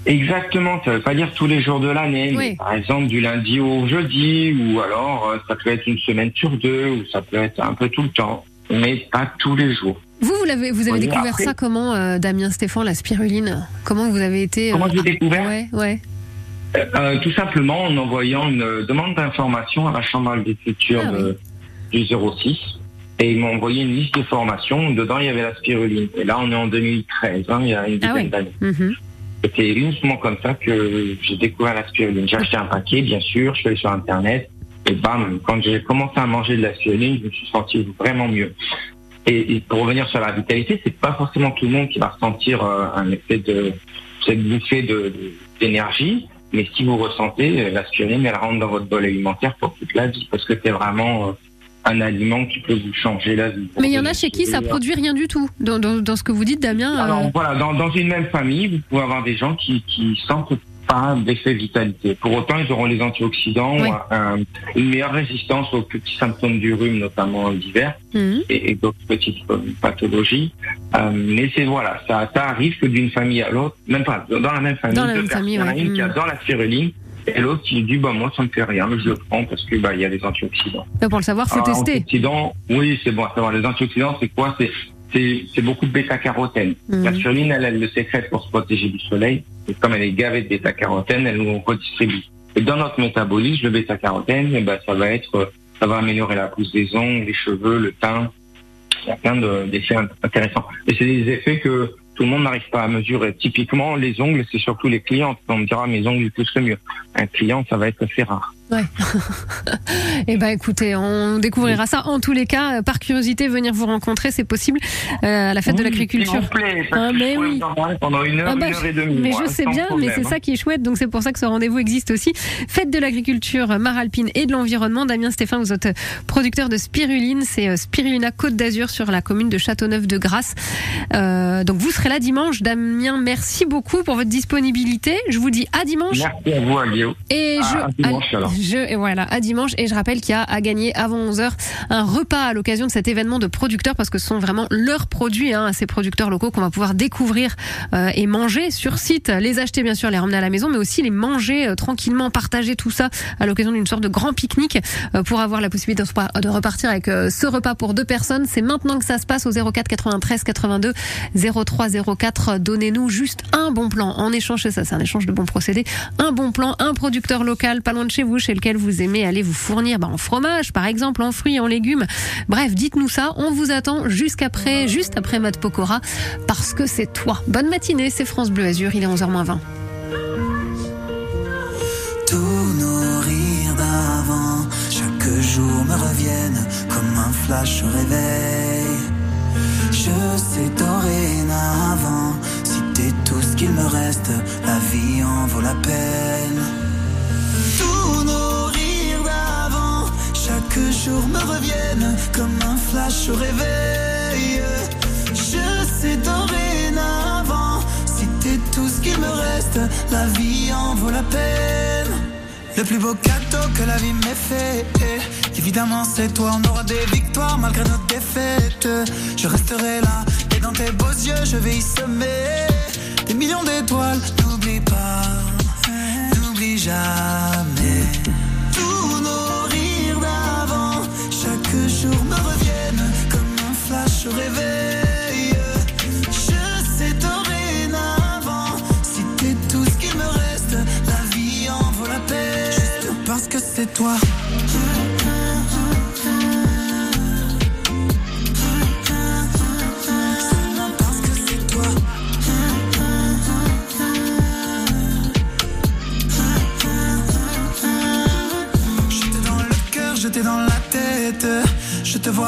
S9: Exactement, ça veut pas dire tous les jours de l'année,
S2: Oui.
S9: mais par exemple du lundi au jeudi, ou alors euh, ça peut être une semaine sur deux, ou ça peut être un peu tout le temps, mais pas tous les jours.
S2: Vous vous l'avez vous avez
S9: Oui,
S2: découvert
S9: après-
S2: ça comment euh, Damien Stéphane la spiruline? Comment vous avez été euh,
S9: Comment j'ai découvert?
S2: Ouais ouais.
S9: Euh, Tout simplement en envoyant une euh, demande d'information à la Chambre d'agriculture
S2: Ah
S9: de- du 06, et ils m'ont envoyé une liste de formations, dedans il y avait la spiruline. Et là on est en 2013, hein, il y a une
S2: Ah
S9: dizaine d'années.
S2: Mhm.
S9: C'était uniquement comme ça que j'ai découvert la spiruline. J'ai acheté un paquet, bien sûr, je suis allé sur Internet, et bam, quand j'ai commencé à manger de la spiruline, je me suis senti vraiment mieux. Et, et pour revenir sur la vitalité, c'est pas forcément tout le monde qui va ressentir euh, un effet de cette bouffée de- de- d'énergie, mais si vous ressentez, euh, la spiruline, elle rentre dans votre bol alimentaire pour toute la vie, parce que c'est vraiment euh, un aliment qui peut vous changer la vie.
S2: Mais il y en a chez qui ça produit rien du tout. Dans, dans, dans ce que vous dites Damien. euh,
S9: alors voilà, dans, dans une même famille, vous pouvez avoir des gens qui, qui sentent pas d'effet vitalité. Pour autant, ils auront les antioxydants,
S2: Oui.
S9: un- une meilleure résistance aux petits symptômes du rhume, notamment d'hiver,
S2: mhm.
S9: et, et d'autres petites euh, pathologies. Euh, mais c'est voilà, ça, ça arrive que d'une famille à l'autre, même pas dans la même famille,
S2: Dans la même
S9: personnes.
S2: famille,
S9: il y en a
S2: ouais.
S9: une qui
S2: Mm.
S9: adore la spiruline et l'autre qui dit bah moi ça me fait rien, mais je le prends parce que bah il y a des antioxydants.
S2: Bah, Pour le savoir faut
S9: Alors,
S2: tester.
S9: Antioxydants, oui, c'est bon savoir. Les antioxydants, c'est quoi? C'est c'est beaucoup de bêta-carotène.
S2: Mhm.
S9: La spiruline, elle, elle le sécrète pour se protéger du soleil. Et comme elle est gavée de bêta-carotène, elle nous redistribue. Et dans notre métabolisme, le bêta-carotène, eh ben, ça va être, ça va améliorer la pousse des ongles, les cheveux, le teint. Il y a plein de- d'effets int- intéressants. Et c'est des effets que tout le monde n'arrive pas à mesurer. Typiquement, les ongles, c'est surtout les clients. On me dira, mes ongles, ils poussent mieux. Un client, ça va être assez rare.
S2: Eh ben écoutez, on découvrira ça. En tous les cas, euh, par curiosité, venir vous rencontrer, c'est possible euh, à la fête de l'agriculture.
S9: S'il vous plaît, parce
S2: Ah,
S9: que
S2: mais
S9: je
S2: oui.
S9: vous pendant une heure,
S2: Ah bah,
S9: une heure et demie.
S2: mais
S9: moi,
S2: je sais bien, mais c'est
S9: hein.
S2: ça qui est chouette, donc c'est pour ça que ce rendez-vous existe aussi. Fête de l'agriculture, Maralpine et de l'environnement. Damien Stéphane, vous êtes producteur de spiruline, c'est euh, Spirulina Côte d'Azur sur la commune de Châteauneuf-de-Grasse. Euh, donc vous serez là dimanche. Damien, merci beaucoup pour votre disponibilité. Je vous dis à dimanche.
S9: Merci à vous, Aguillot.
S2: Et
S9: À-
S2: je,
S9: à dimanche, alors.
S2: Je, et voilà, à dimanche. Et je rappelle qu'il y a à gagner avant 11h un repas à l'occasion de cet événement de producteurs parce que ce sont vraiment leurs produits, hein, ces producteurs locaux qu'on va pouvoir découvrir euh, et manger sur site. Les acheter, bien sûr, les ramener à la maison, mais aussi les manger euh, tranquillement, partager tout ça à l'occasion d'une sorte de grand pique-nique euh, pour avoir la possibilité de repartir avec euh, ce repas pour deux personnes. C'est maintenant que ça se passe au 04 93 82 03 04. Donnez-nous juste un bon plan en échange, c'est ça, c'est un échange de bons procédés. Un bon plan, un producteur local pas loin de chez vous, chez lequel vous aimez aller vous fournir bah, en fromage, par exemple, en fruits, en légumes. Bref, dites-nous ça. On vous attend jusqu'après, juste après Matt Pokora, parce que c'est toi. Bonne matinée, c'est France Bleu Azur, il est 11h20.
S4: Tous nos rires d'avant, chaque jour me reviennent comme un flash réveil. Je sais dorénavant, si t'es tout ce qu'il me reste, la vie en vaut la peine. Chaque jour me reviennent comme un flash au réveil. Je sais dorénavant, t'es tout ce qu'il me reste, la vie en vaut la peine. Le plus beau cadeau que la vie m'ait fait, évidemment c'est toi, on aura des victoires malgré nos défaites. Je resterai là, et dans tes beaux yeux, je vais y semer des millions d'étoiles. N'oublie pas, n'oublie jamais. Flash au réveil. Je sais dorénavant, si t'es tout ce qu'il me reste, la vie en vaut la peine. Juste parce que c'est toi.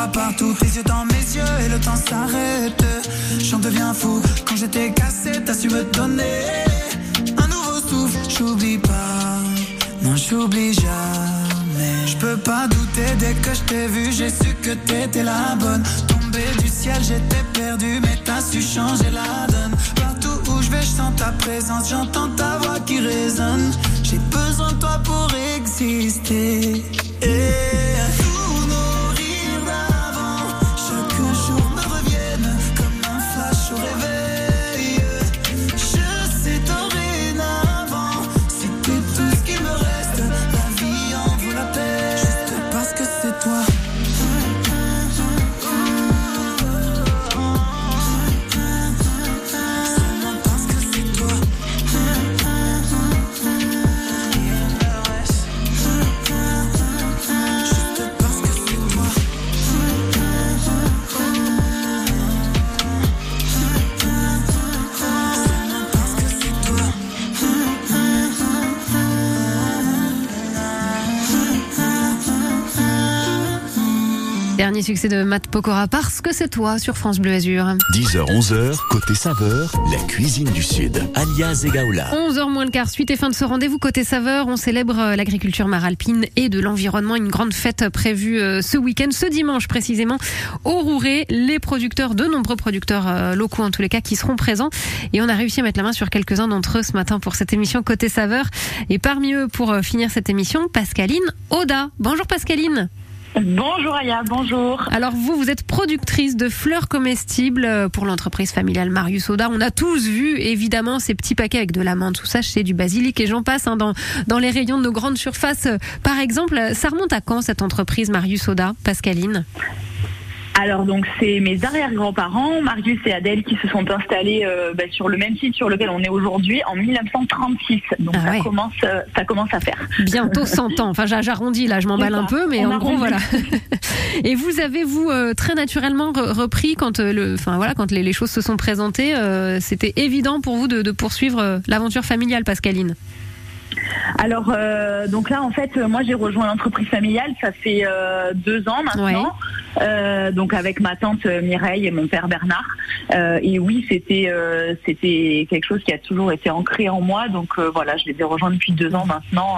S4: Partout, tes yeux dans mes yeux et le temps s'arrête. J'en deviens fou quand j'étais cassé, t'as su me donner un nouveau souffle. J'oublie pas, non j'oublie jamais. Je peux pas douter dès que je t'ai vu, j'ai su que t'étais la bonne. Tombé du ciel, j'étais perdu, mais t'as su changer la donne. Partout où je vais, je sens ta présence, j'entends ta voix qui résonne. J'ai besoin de toi pour exister.
S2: Dernier succès de Matt Pokora parce que c'est toi sur France Bleu Azur.
S1: 10h, 11h, côté saveur, la cuisine du Sud. Alias Egaola.
S2: 11h moins le quart, suite et fin de ce rendez-vous côté saveur, on célèbre euh, l'agriculture maralpine et de l'environnement, une grande fête prévue euh, ce week-end, ce dimanche précisément, au Rouret, les producteurs, de nombreux producteurs euh, locaux en tous les cas, qui seront présents et on a réussi à mettre la main sur quelques-uns d'entre eux ce matin pour cette émission côté saveur et parmi eux pour finir cette émission, Pascaline Oda. Bonjour Pascaline.
S10: Bonjour Aya, bonjour.
S2: Alors vous, vous êtes productrice de fleurs comestibles euh, pour l'entreprise familiale Marius Oda. On a tous vu évidemment ces petits paquets avec de la menthe, tout ça, c'est du basilic et j'en passe hein, dans, dans les rayons de nos grandes surfaces. Par exemple, ça remonte à quand cette entreprise Marius Oda, Pascaline?
S10: Alors donc c'est mes arrière-grands-parents, Marius et Adèle, qui se sont installés euh, bah, sur le même site sur lequel on est aujourd'hui en 1936. Donc
S2: Ah
S10: ça commence, euh, ça commence à faire.
S2: Bientôt 100 ans. Enfin, j'a- j'arrondis là, je m'emballe un peu, mais
S10: On
S2: en gros, voilà. Et vous avez, vous, euh, très naturellement re- repris quand, euh, le, enfin, voilà, quand les, les choses se sont présentées, euh, c'était évident pour vous de, de poursuivre l'aventure familiale, Pascaline?
S10: Alors euh, donc là en fait moi j'ai rejoint l'entreprise familiale ça fait euh, deux ans maintenant. Euh, donc avec ma tante Mireille et mon père Bernard. Et oui c'était c'était quelque chose qui a toujours été ancré en moi. Donc voilà je les ai rejoints depuis deux ans maintenant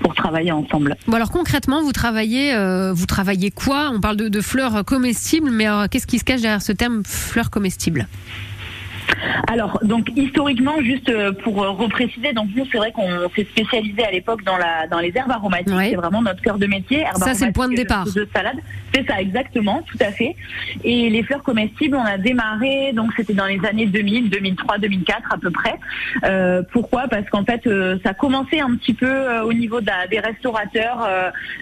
S10: pour travailler ensemble.
S2: Bon alors concrètement, vous travaillez, vous travaillez quoi? On parle de, de fleurs comestibles, mais qu'est-ce qui se cache derrière ce terme fleurs comestibles?
S10: Alors, donc historiquement, juste euh, pour euh, repréciser, donc nous c'est vrai qu'on s'est spécialisé à l'époque dans la dans les herbes aromatiques,
S2: Ouais.
S10: c'est vraiment notre cœur de métier. herbes
S2: Ça, c'est le point de départ.
S10: euh, De salade, c'est ça exactement, tout à fait. Et les fleurs comestibles, on a démarré, donc c'était dans les années 2000, 2003, 2004 à peu près. Euh, pourquoi? Parce qu'en fait, euh, ça commençait un petit peu euh, au niveau de la- des restaurateurs.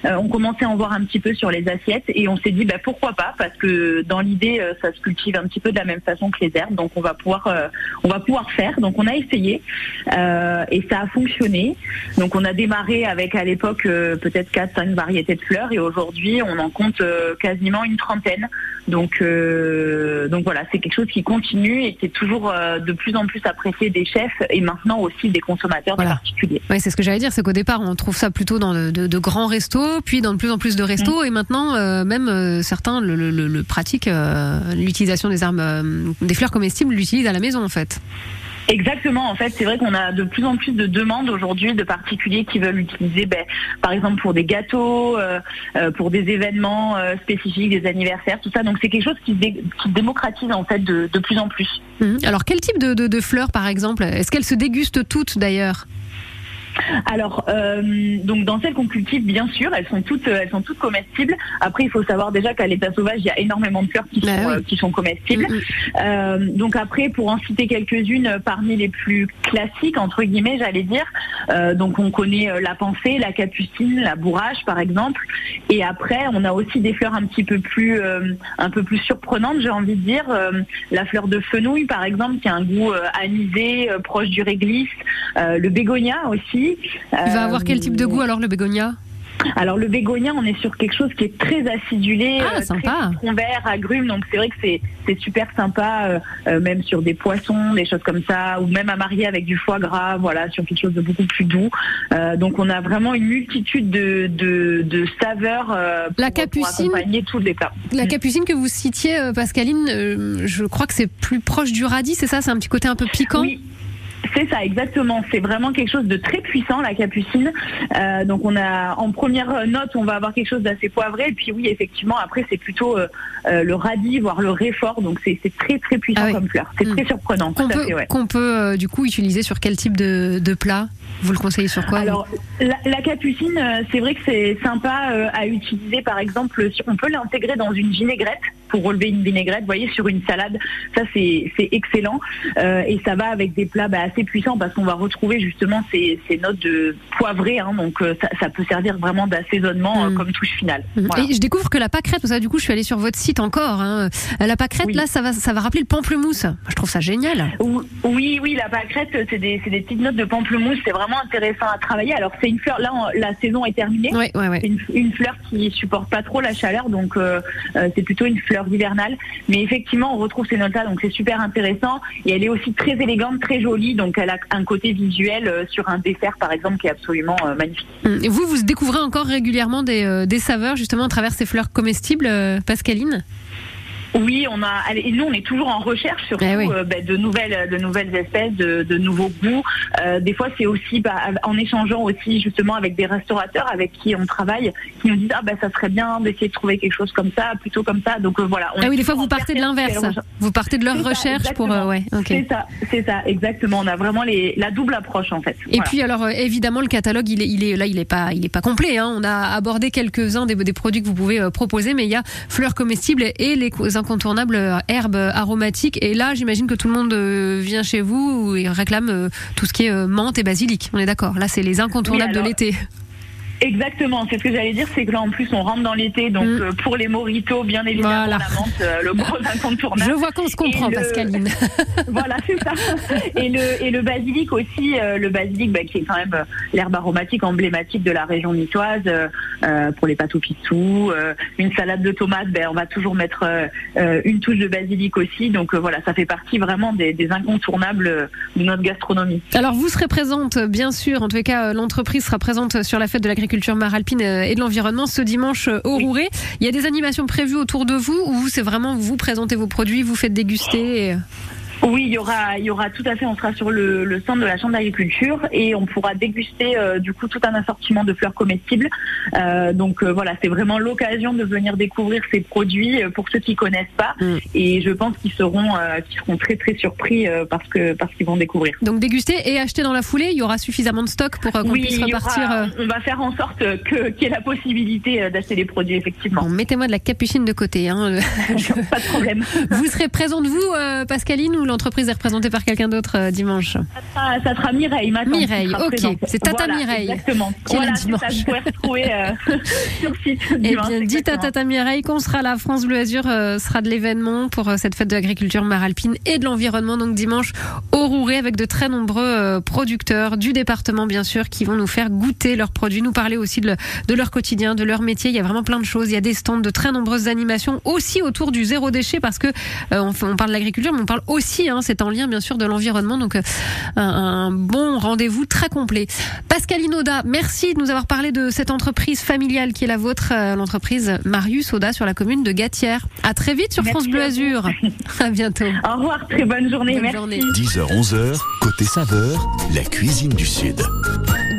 S10: on commençait à en voir un petit peu sur les assiettes et on s'est dit bah, pourquoi pas? Parce que dans l'idée ça se cultive un petit peu de la même façon que les herbes donc on va pouvoir euh, on va pouvoir faire. Donc on a essayé euh, et ça a fonctionné. Donc on a démarré avec à l'époque euh, peut-être 4 5 variétés de fleurs et aujourd'hui on en compte quasiment une trentaine. Donc donc voilà c'est quelque chose qui continue et qui est toujours de plus en plus apprécié des chefs et maintenant aussi des consommateurs
S2: Voilà.
S10: des particuliers.
S2: Ouais, c'est ce que j'allais dire, c'est qu'au départ, on trouve ça plutôt dans de, de- de grands restos, puis dans de plus en plus de restos, et maintenant, même certains le, le- le- le pratiquent, l'utilisation des euh, des fleurs comestibles, l'utilisent à la maison en fait.
S10: Exactement, en fait, c'est vrai qu'on a de plus en plus de demandes aujourd'hui de particuliers qui veulent l'utiliser, ben, par exemple pour des gâteaux, euh, euh, pour des événements euh, spécifiques, des anniversaires, tout ça. Donc c'est quelque chose qui, se dé- qui se démocratise en fait de, de plus en plus.
S2: Mhm. Alors, quel type de, de- de fleurs, par exemple? Est-ce qu'elles se dégustent toutes d'ailleurs?
S10: Alors, euh, donc dans celles qu'on cultive, bien sûr, elles sont toutes, euh, elles sont toutes comestibles. Après, il faut savoir déjà qu'à l'état sauvage, il y a énormément de fleurs qui
S2: Bah
S10: sont,
S2: oui.
S10: euh, qui sont comestibles.
S2: Mm,
S10: Euh, donc après, pour en citer quelques-unes parmi les plus classiques entre guillemets, j'allais dire. donc on connaît la pensée, la capucine, la bourrache, par exemple. Et après, on a aussi des fleurs un petit peu plus, un peu plus surprenantes, j'ai envie de dire. La fleur de fenouil, par exemple, qui a un goût anisé, proche du réglisse. Le bégonia aussi.
S2: Il va avoir quel type de goût alors le bégonia?
S10: Alors le bégonia, on est sur quelque chose qui est très acidulé,
S2: Ah,
S10: euh,
S2: sympa.
S10: très vert, agrumes, donc c'est vrai que c'est c'est super sympa, euh, euh, même sur des poissons, des choses comme ça, ou même à marier avec du foie gras, voilà, sur quelque chose de beaucoup plus doux. Euh, donc on a vraiment une multitude de, de, de saveurs euh, pour,
S2: La
S10: pour
S2: capucine
S10: accompagner tous les plats.
S2: La capucine que vous citiez, Pascaline, je crois que c'est plus proche du radis, c'est ça? C'est un petit côté un peu piquant?
S10: Oui. C'est ça, exactement. C'est vraiment quelque chose de très puissant, la capucine. Euh, donc on a en première note, on va avoir quelque chose d'assez poivré. Et puis oui, effectivement, après c'est plutôt euh, euh, le radis, voire le réfort. Donc c'est très très puissant
S2: Ah oui.
S10: comme fleur. C'est
S2: Mm.
S10: très surprenant.
S2: Qu'on peut,
S10: ouais.
S2: peut du coup utiliser sur quel type de, de plat? Vous le conseillez sur quoi
S10: Alors, la, la capucine, euh, c'est vrai que c'est sympa euh, à utiliser, par exemple, on peut l'intégrer dans une vinaigrette pour relever une vinaigrette, vous voyez, sur une salade, ça c'est excellent Euh, et ça va avec des plats bah, assez puissants parce qu'on va retrouver justement ces, ces notes de poivré, hein, donc ça, ça peut servir vraiment d'assaisonnement euh,
S2: Mm.
S10: comme touche finale. Voilà.
S2: Et je découvre que la pâquerette, ça, du coup, je suis allée sur votre site encore. hein. La pâquerette,
S10: Oui.
S2: là, ça va, ça va rappeler le pamplemousse. Je trouve ça génial.
S10: Ou- Oui, oui, la pâquerette, c'est des, c'est des petites notes de pamplemousse, c'est vraiment intéressant à travailler. Alors c'est une fleur, là on- la saison est terminée.
S2: Ouais, ouais, ouais.
S10: C'est une, une fleur qui supporte pas trop la chaleur, donc euh, euh, c'est plutôt une fleur hivernale. Mais effectivement, on retrouve ces notes-là, donc c'est super intéressant. Et elle est aussi très élégante, très jolie, donc elle a un côté visuel euh, sur un dessert, par exemple, qui est absolument magnifique.
S2: Hum. Et vous, vous découvrez encore régulièrement des, des saveurs, justement, à travers ces fleurs comestibles, Pascaline?
S10: Oui, on a. Et nous, on est toujours en recherche surtout
S2: Eh oui.
S10: euh, ben, de nouvelles, de nouvelles espèces, de, de nouveaux goûts. Euh, des fois, c'est aussi bah, en échangeant aussi justement avec des restaurateurs avec qui on travaille, qui nous disent ah ben ça serait bien d'essayer de trouver quelque chose comme ça, plutôt comme ça. Donc euh, voilà. on
S2: Ah oui, des fois, vous partez de l'inverse. Vous partez de leur
S10: ça,
S2: recherche pour. euh, ouais, ok.
S10: C'est ça, c'est ça, exactement. On a vraiment les, la double approche en fait.
S2: Et
S10: Voilà.
S2: puis alors euh, évidemment le catalogue il est, il est là il est pas il est pas complet hein. on a abordé quelques-uns des, des produits que vous pouvez euh, proposer mais il y a fleurs comestibles et les co- incontournables euh, herbes aromatiques et là j'imagine que tout le monde euh, vient chez vous et réclame euh, tout ce qui est menthe et basilic. On est d'accord. Là c'est les incontournables
S10: Oui, alors,
S2: de l'été
S10: Exactement, c'est ce que j'allais dire, c'est que là en plus on rentre dans l'été, donc
S2: Mm.
S10: euh, pour les moritos, bien évidemment
S2: Voilà.
S10: la menthe, euh, le gros incontournable.
S2: je vois qu'on se comprend
S10: le-
S2: Pascaline
S10: voilà, c'est ça. Et le, et le basilic aussi, euh, le basilic bah, qui est quand même l'herbe aromatique emblématique de la région niçoise pour les pâtes au euh, une salade de tomates, ben, on va toujours mettre une touche de basilic aussi. Donc voilà, ça fait partie vraiment des, des incontournables de notre gastronomie.
S2: alors vous serez présente bien sûr en les cas l'entreprise sera présente sur la fête de l'agriculture maralpine euh, et de l'environnement ce dimanche euh, au. Rouret il y a des animations prévues autour de vous ou vous c'est vraiment vous présentez vos produits vous faites déguster et...
S10: Oui, il y aura, il y aura tout à fait. On sera sur le, le stand de la chambre d'agriculture et on pourra déguster euh, du coup tout un assortiment de fleurs comestibles. Euh, donc euh, voilà, c'est vraiment l'occasion de venir découvrir ces produits pour ceux qui connaissent pas.
S2: Mm.
S10: Et je pense qu'ils seront, euh, qu'ils seront très très surpris euh, parce que parce qu'ils vont découvrir.
S2: Donc déguster et acheter dans la foulée, il y aura suffisamment de stock pour qu'on
S10: Oui,
S2: puisse repartir.
S10: aura- on va faire en sorte que qu'il y ait la possibilité euh, d'acheter les produits effectivement.
S2: Bon, mettez-moi de la capucine de côté. Hein.
S10: pas de problème.
S2: vous serez présente vous, euh, Pascaline, ou l'entreprise est représentée par quelqu'un d'autre euh, dimanche?
S10: Ça sera, ça sera Mireille, ma tante, qui
S2: Mireille, ok. C'est Tata
S10: Voilà,
S2: Mireille,
S10: Exactement.
S2: qui est là
S10: Voilà, c'est ça.
S2: dimanche.
S10: Vous pouvez retrouver euh, sur site.
S2: Eh bien, dites à. Tata Mireille qu'on sera là. France Bleu Azur euh, sera de l'événement pour cette fête de l'agriculture maralpine et de l'environnement. Donc dimanche au Rouret avec de très nombreux producteurs du département, bien sûr, qui vont nous faire goûter leurs produits, nous parler aussi de, le- de leur quotidien, de leur métier. Il y a vraiment plein de choses. Il y a des stands de très nombreuses animations aussi autour du zéro déchet parce que euh, on parle de l'agriculture, mais on parle aussi, hein, c'est en lien bien sûr de l'environnement. Donc euh, un, un bon rendez-vous très complet. Pascaline Oda, merci de nous avoir parlé de cette entreprise familiale qui est la vôtre, euh, l'entreprise Marius Oda sur la commune de Gatière. À très vite sur
S10: Merci
S2: France Bleu. Azur. À bientôt.
S10: Au revoir, très bonne journée.
S2: Bonne
S10: merci.
S2: journée.
S1: 10h-11h, côté saveur, la cuisine du Sud.